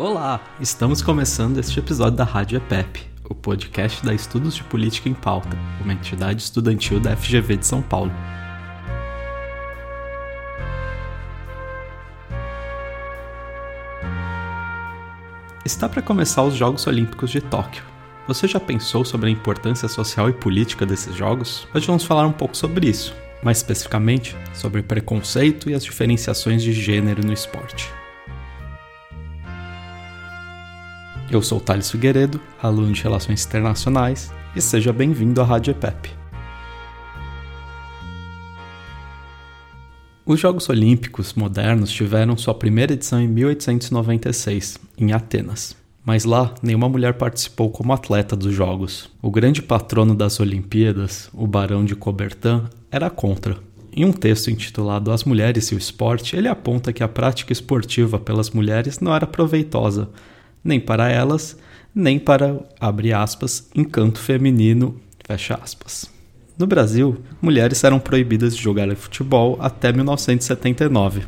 Olá, estamos começando este episódio da Rádio EPEP, o podcast da Estudos de Política em Pauta, uma entidade estudantil da FGV de São Paulo. Está para começar os Jogos Olímpicos de Tóquio. Você já pensou sobre a importância social e política desses jogos? Hoje vamos falar um pouco sobre isso, mais especificamente sobre preconceito e as diferenciações de gênero no esporte. Eu sou Thales Figueiredo, aluno de Relações Internacionais, e seja bem-vindo à Rádio EPEP. Os Jogos Olímpicos modernos tiveram sua primeira edição em 1896, em Atenas. Mas lá, nenhuma mulher participou como atleta dos Jogos. O grande patrono das Olimpíadas, o Barão de Coubertin, era contra. Em um texto intitulado As Mulheres e o Esporte, ele aponta que a prática esportiva pelas mulheres não era proveitosa, nem para elas, nem para, abre aspas, encanto feminino, fecha aspas. No Brasil, mulheres eram proibidas de jogar futebol até 1979.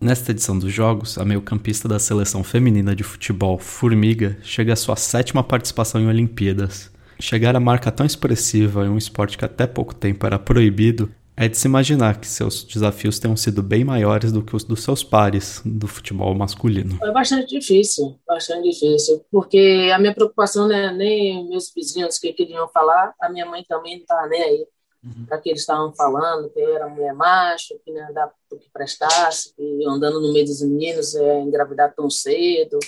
Nesta edição dos Jogos, a meio-campista da seleção feminina de futebol, Formiga, chega à sua sétima participação em Olimpíadas. Chegar a marca tão expressiva em um esporte que até pouco tempo era proibido é de se imaginar que seus desafios tenham sido bem maiores do que os dos seus pares do futebol masculino. Foi bastante difícil, bastante difícil, porque a minha preocupação não é nem meus vizinhos que queriam falar, a minha mãe também não estava nem aí uhum. para que eles estavam falando, que eu era mulher macho, que não dava para que prestasse, que andando no meio dos meninos é engravidar tão cedo,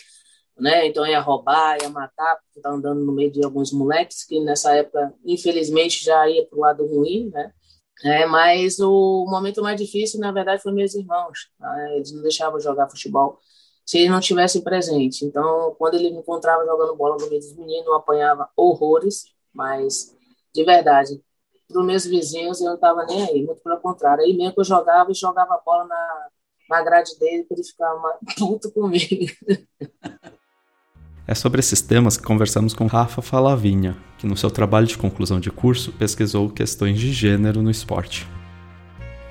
né? Então ia roubar, ia matar, porque estava andando no meio de alguns moleques que nessa época, infelizmente, já ia para o lado ruim, né? É, mas o momento mais difícil, na verdade, foi meus irmãos. Né? Eles não deixavam jogar futebol se eles não estivessem presentes. Então, quando ele me encontrava jogando bola no meio dos meninos, eu apanhava horrores, mas de verdade, para os meus vizinhos eu não estava nem aí, muito pelo contrário. Aí mesmo que eu jogava e jogava a bola na, na grade dele para ele ficar puto comigo. É sobre esses temas que conversamos com Rafa Falavinha, que no seu trabalho de conclusão de curso pesquisou questões de gênero no esporte.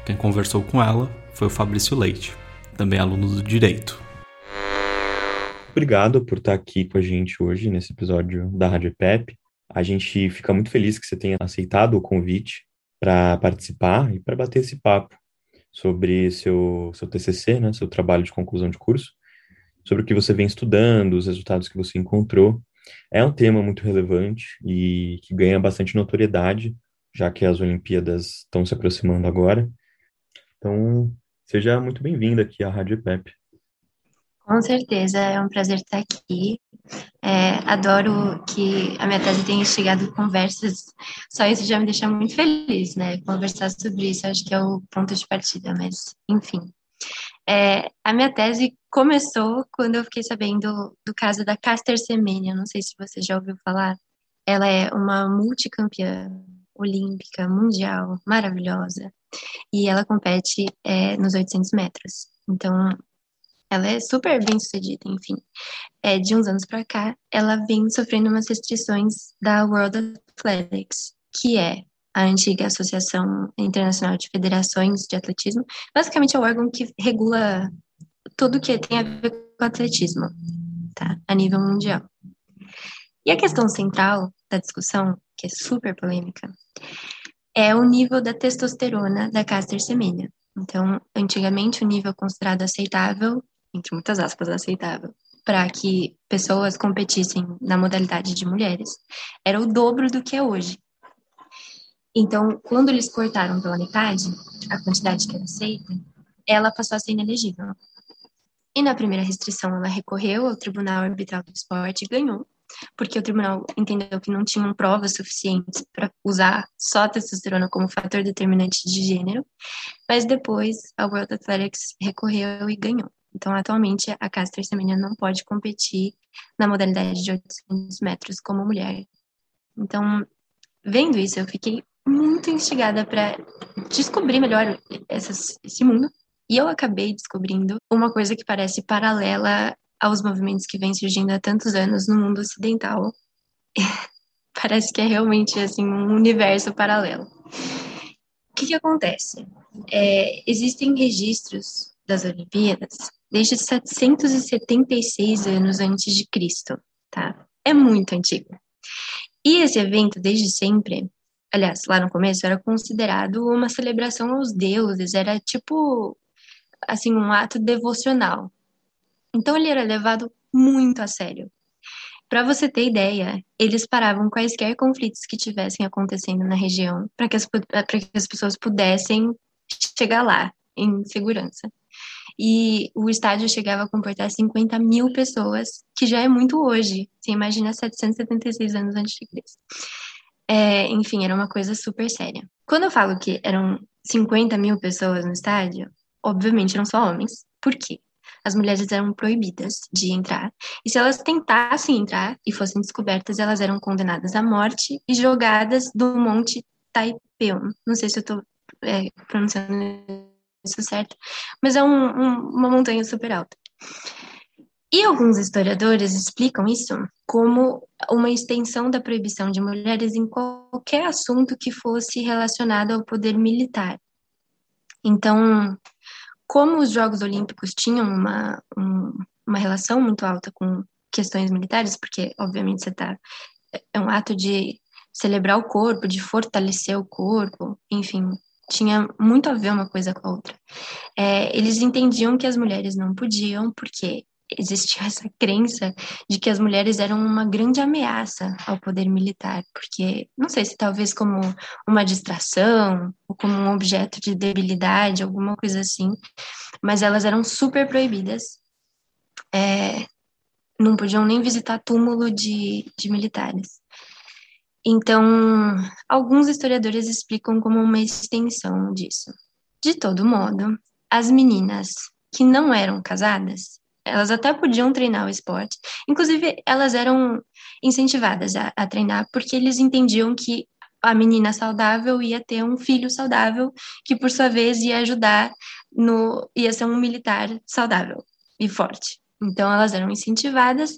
Quem conversou com ela foi o Fabrício Leite, também aluno do Direito. Obrigado por estar aqui com a gente hoje nesse episódio da Rádio PEP. A gente fica muito feliz que você tenha aceitado o convite para participar e para bater esse papo sobre seu, seu TCC, né, seu trabalho de conclusão de curso, sobre o que você vem estudando, os resultados que você encontrou. É um tema muito relevante e que ganha bastante notoriedade, já que as Olimpíadas estão se aproximando agora. Então, seja muito bem-vindo aqui à Rádio PEP. Com certeza, é um prazer estar aqui. É, adoro que a minha tese tenha instigado conversas, só isso já me deixa muito feliz, né? Conversar sobre isso, acho que é o ponto de partida, mas enfim. É, a minha tese começou quando eu fiquei sabendo do caso da Caster Semenya, não sei se você já ouviu falar. Ela é uma multicampeã olímpica, mundial, maravilhosa, e ela compete é, nos 800 metros. Então, ela é super bem sucedida, enfim. É, de uns anos para cá, ela vem sofrendo umas restrições da World Athletics, que é a antiga Associação Internacional de Federações de Atletismo. Basicamente é o órgão que regula tudo que tem a ver com atletismo, tá? A nível mundial. E a questão central da discussão, que é super polêmica, é o nível da testosterona da Caster Semenya. Então, antigamente o nível considerado aceitável, entre muitas aspas, aceitável, para que pessoas competissem na modalidade de mulheres, era o dobro do que é hoje. Então, quando eles cortaram pela metade a quantidade que era aceita, ela passou a ser inelegível. E na primeira restrição, ela recorreu ao Tribunal Arbitral do Esporte e ganhou, porque o tribunal entendeu que não tinham provas suficientes para usar só a testosterona como fator determinante de gênero, mas depois a World Athletics recorreu e ganhou. Então, atualmente, a Caster Semenya não pode competir na modalidade de 800 metros como mulher. Então, vendo isso, eu fiquei muito instigada para descobrir melhor essas, esse mundo. E eu acabei descobrindo uma coisa que parece paralela aos movimentos que vêm surgindo há tantos anos no mundo ocidental. parece que é realmente assim um universo paralelo. O que, que acontece? É, existem registros das Olimpíadas desde 776 anos antes de Cristo, tá? É muito antigo. E esse evento, desde sempre, aliás, lá no começo, era considerado uma celebração aos deuses, era tipo, assim, um ato devocional. Então ele era levado muito a sério. Para você ter ideia, eles paravam quaisquer conflitos que tivessem acontecendo na região para que, que as pessoas pudessem chegar lá em segurança. E o estádio chegava a comportar 50 mil pessoas, que já é muito hoje. Você imagina 776 anos antes de Cristo. É, enfim, era uma coisa super séria. Quando eu falo que eram 50 mil pessoas no estádio, obviamente eram só homens. Por quê? As mulheres eram proibidas de entrar. E se elas tentassem entrar e fossem descobertas, elas eram condenadas à morte e jogadas do Monte Taipeon. Não sei se eu estou é, pronunciando isso certo, mas é um, um, uma montanha super alta. E alguns historiadores explicam isso como uma extensão da proibição de mulheres em qualquer assunto que fosse relacionado ao poder militar. Então, como os Jogos Olímpicos tinham uma, um, uma relação muito alta com questões militares, porque, obviamente, você está. É um ato de celebrar o corpo, de fortalecer o corpo, enfim, tinha muito a ver uma coisa com a outra. É, eles entendiam que as mulheres não podiam, porque existia essa crença de que as mulheres eram uma grande ameaça ao poder militar, porque não sei se talvez como uma distração ou como um objeto de debilidade, alguma coisa assim, mas elas eram super proibidas. É, não podiam nem visitar túmulo de, de militares. Então, alguns historiadores explicam como uma extensão disso. De todo modo, as meninas que não eram casadas, elas até podiam treinar o esporte. Inclusive, elas eram incentivadas a, a treinar porque eles entendiam que a menina saudável ia ter um filho saudável, que por sua vez ia ajudar no ia ser um militar saudável e forte. Então elas eram incentivadas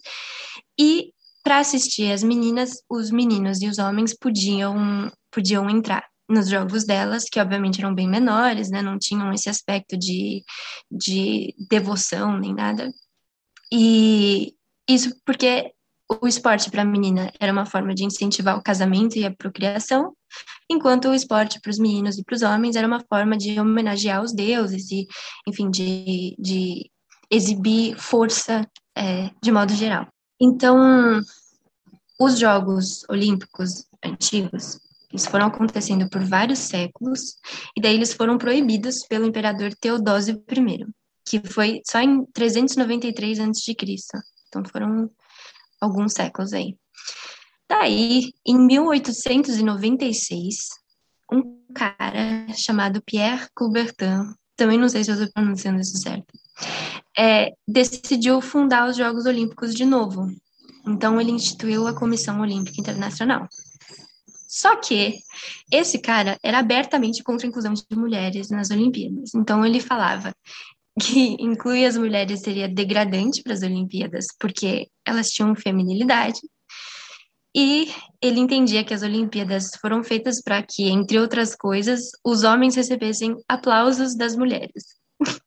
e para assistir as meninas, os meninos e os homens podiam, podiam entrar nos jogos delas, que obviamente eram bem menores, né, não tinham esse aspecto de, de devoção nem nada. E isso porque o esporte para a menina era uma forma de incentivar o casamento e a procriação, enquanto o esporte para os meninos e para os homens era uma forma de homenagear os deuses e, enfim, de, de exibir força é, de modo geral. Então, os Jogos Olímpicos antigos, eles foram acontecendo por vários séculos, e daí eles foram proibidos pelo imperador Teodósio I, que foi só em 393 a.C. Então foram alguns séculos aí. Daí, em 1896, um cara chamado Pierre Coubertin, também não sei se eu estou pronunciando isso certo, é, decidiu fundar os Jogos Olímpicos de novo. Então, ele instituiu a Comissão Olímpica Internacional. Só que esse cara era abertamente contra a inclusão de mulheres nas Olimpíadas. Então, ele falava que incluir as mulheres seria degradante para as Olimpíadas, porque elas tinham feminilidade. E ele entendia que as Olimpíadas foram feitas para que, entre outras coisas, os homens recebessem aplausos das mulheres.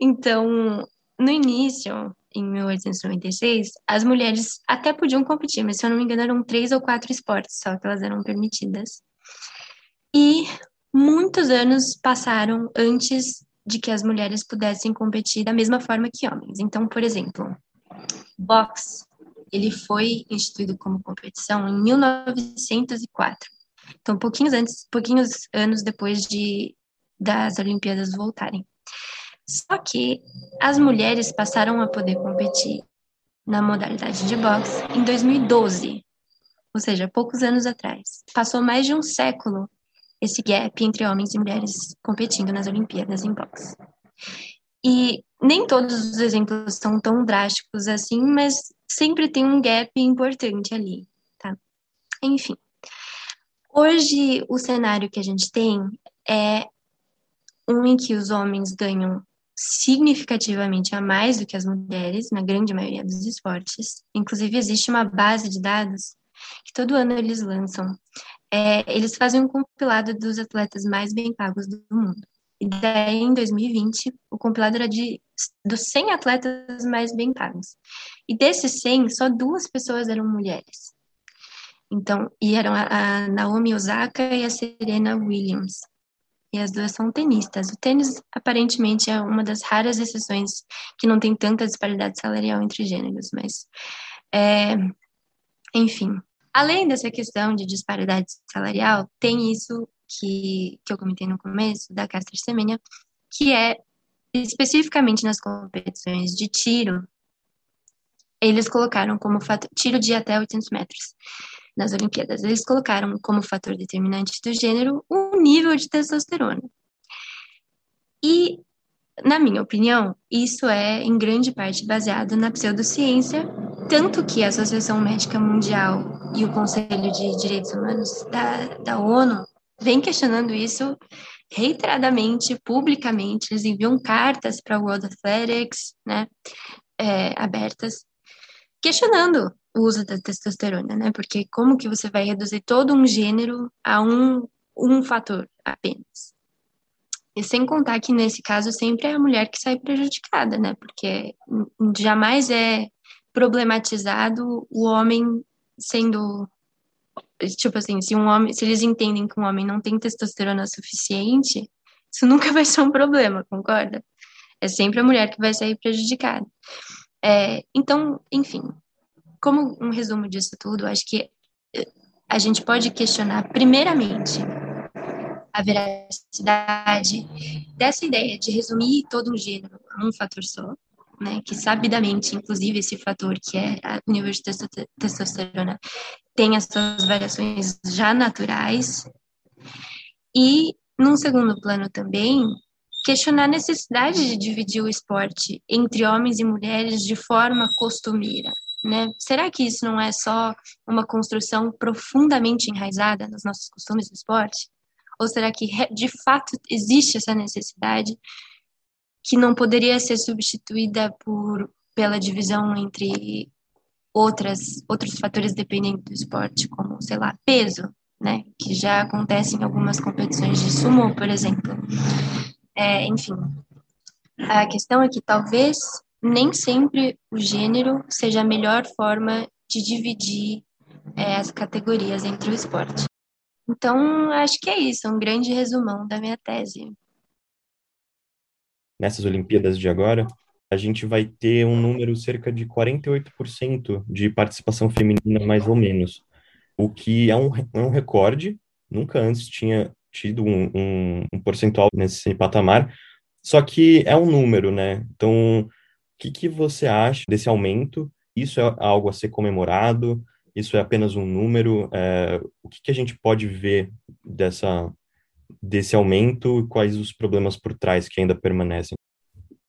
Então, no início, em 1896, as mulheres até podiam competir, mas se eu não me engano eram três ou quatro esportes só que elas eram permitidas. E muitos anos passaram antes de que as mulheres pudessem competir da mesma forma que homens. Então, por exemplo, boxe, ele foi instituído como competição em 1904. Então, pouquinhos antes, pouquinhos anos depois de das Olimpíadas voltarem. Só que as mulheres passaram a poder competir na modalidade de boxe em 2012, ou seja, poucos anos atrás. Passou mais de um século esse gap entre homens e mulheres competindo nas Olimpíadas em boxe. E nem todos os exemplos são tão drásticos assim, mas sempre tem um gap importante ali, tá? Enfim. Hoje, o cenário que a gente tem é um em que os homens ganham significativamente a mais do que as mulheres, na grande maioria dos esportes. Inclusive, existe uma base de dados que todo ano eles lançam. É, eles fazem um compilado dos atletas mais bem pagos do mundo. E daí, em 2020, o compilado era de dos 100 atletas mais bem pagos. E desses 100, só duas pessoas eram mulheres. Então, e eram a, a Naomi Osaka e a Serena Williams. E as duas são tenistas. O tênis, aparentemente, é uma das raras exceções que não tem tanta disparidade salarial entre gêneros, mas. É, enfim. Além dessa questão de disparidade salarial, tem isso que, que eu comentei no começo, da Castra Semenya, que é especificamente nas competições de tiro, eles colocaram como tiro de até 800 metros nas Olimpíadas, eles colocaram como fator determinante do gênero o nível de testosterona. E, na minha opinião, isso é em grande parte baseado na pseudociência, tanto que a Associação Médica Mundial e o Conselho de Direitos Humanos da, da ONU vem questionando isso reiteradamente, publicamente, eles enviam cartas para o World Athletics, né, é, abertas, questionando uso da testosterona, né, porque como que você vai reduzir todo um gênero a um, um fator apenas? E sem contar que nesse caso sempre é a mulher que sai prejudicada, né, porque jamais é problematizado o homem sendo tipo assim, se um homem, se eles entendem que um homem não tem testosterona suficiente, isso nunca vai ser um problema, concorda? É sempre a mulher que vai sair prejudicada. É, então, enfim, como um resumo disso tudo, acho que eh, a gente pode questionar, primeiramente, a veracidade dessa ideia de resumir todo um gênero a um fator só, né, que sabidamente, inclusive, esse fator que é o nível de testosterona tem as suas variações já naturais. E, num segundo plano também, questionar a necessidade de dividir o esporte entre homens e mulheres de forma costumeira. Né? Será que isso não é só uma construção profundamente enraizada nos nossos costumes do esporte? Ou será que de fato existe essa necessidade que não poderia ser substituída por pela divisão entre outras outros fatores dependentes do esporte, como sei lá peso, né, que já acontece em algumas competições de sumo, por exemplo. É, enfim, a questão é que talvez nem sempre o gênero seja a melhor forma de dividir é, as categorias entre o esporte. Então, acho que é isso, um grande resumão da minha tese nessas Olimpíadas de agora, a gente vai ter um número cerca de 48% de participação feminina, mais ou menos, o que é um, é um recorde, nunca antes tinha tido um, um, um percentual nesse patamar, só que é um número, né? Então, o que, que você acha desse aumento? Isso é algo a ser comemorado? Isso é apenas um número? É, o que, que a gente pode ver dessa, desse aumento e quais os problemas por trás que ainda permanecem?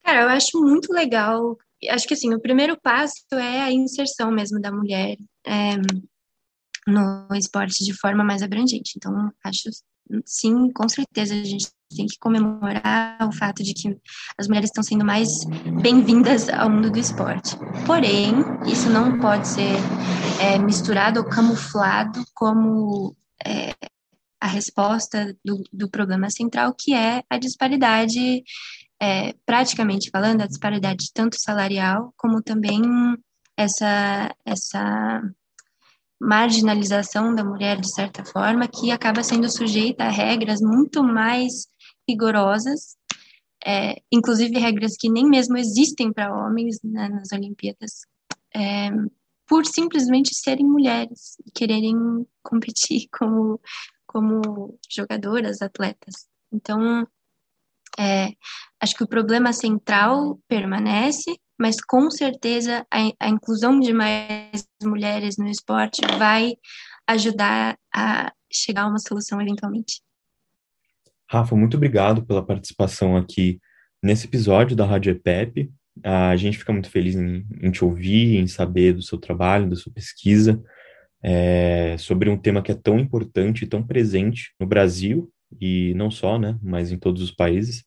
Cara, eu acho muito legal. Acho que assim, o primeiro passo é a inserção mesmo da mulher é, no esporte de forma mais abrangente. Então, acho sim, com certeza a gente tem que comemorar o fato de que as mulheres estão sendo mais bem-vindas ao mundo do esporte. Porém, isso não pode ser é, misturado ou camuflado como é, a resposta do, do problema central, que é a disparidade, é, praticamente falando, a disparidade tanto salarial como também essa, essa marginalização da mulher, de certa forma, que acaba sendo sujeita a regras muito mais rigorosas, é, inclusive regras que nem mesmo existem para homens né, nas Olimpíadas, é, por simplesmente serem mulheres e quererem competir como como jogadoras, atletas. Então, é, acho que o problema central permanece, mas com certeza a, a, inclusão de mais mulheres no esporte vai ajudar a chegar a uma solução eventualmente. Rafa, muito obrigado pela participação aqui nesse episódio da Rádio EPEP. A gente fica muito feliz em, em te ouvir, em saber do seu trabalho, da sua pesquisa é, sobre um tema que é tão importante e tão presente no Brasil, e não só, né, mas em todos os países.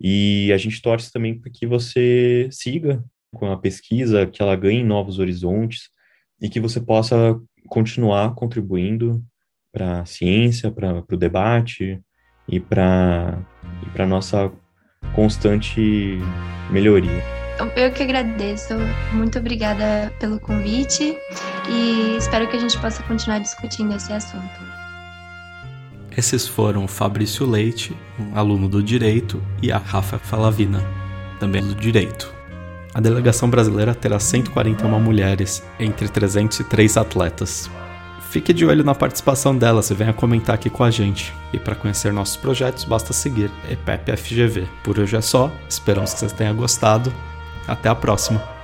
E a gente torce também para que você siga com a pesquisa, que ela ganhe novos horizontes e que você possa continuar contribuindo para a ciência, para o debate e para para nossa constante melhoria. Então, eu que agradeço. Muito obrigada pelo convite e espero que a gente possa continuar discutindo esse assunto. Esses foram o Fabrício Leite, um aluno do Direito, e a Rafa Falavina, também do Direito. A delegação brasileira terá 141 mulheres, entre 303 atletas. Fique de olho na participação delas e venha comentar aqui com a gente. E para conhecer nossos projetos, basta seguir EPEPFGV. Por hoje é só, esperamos que vocês tenham gostado. Até a próxima!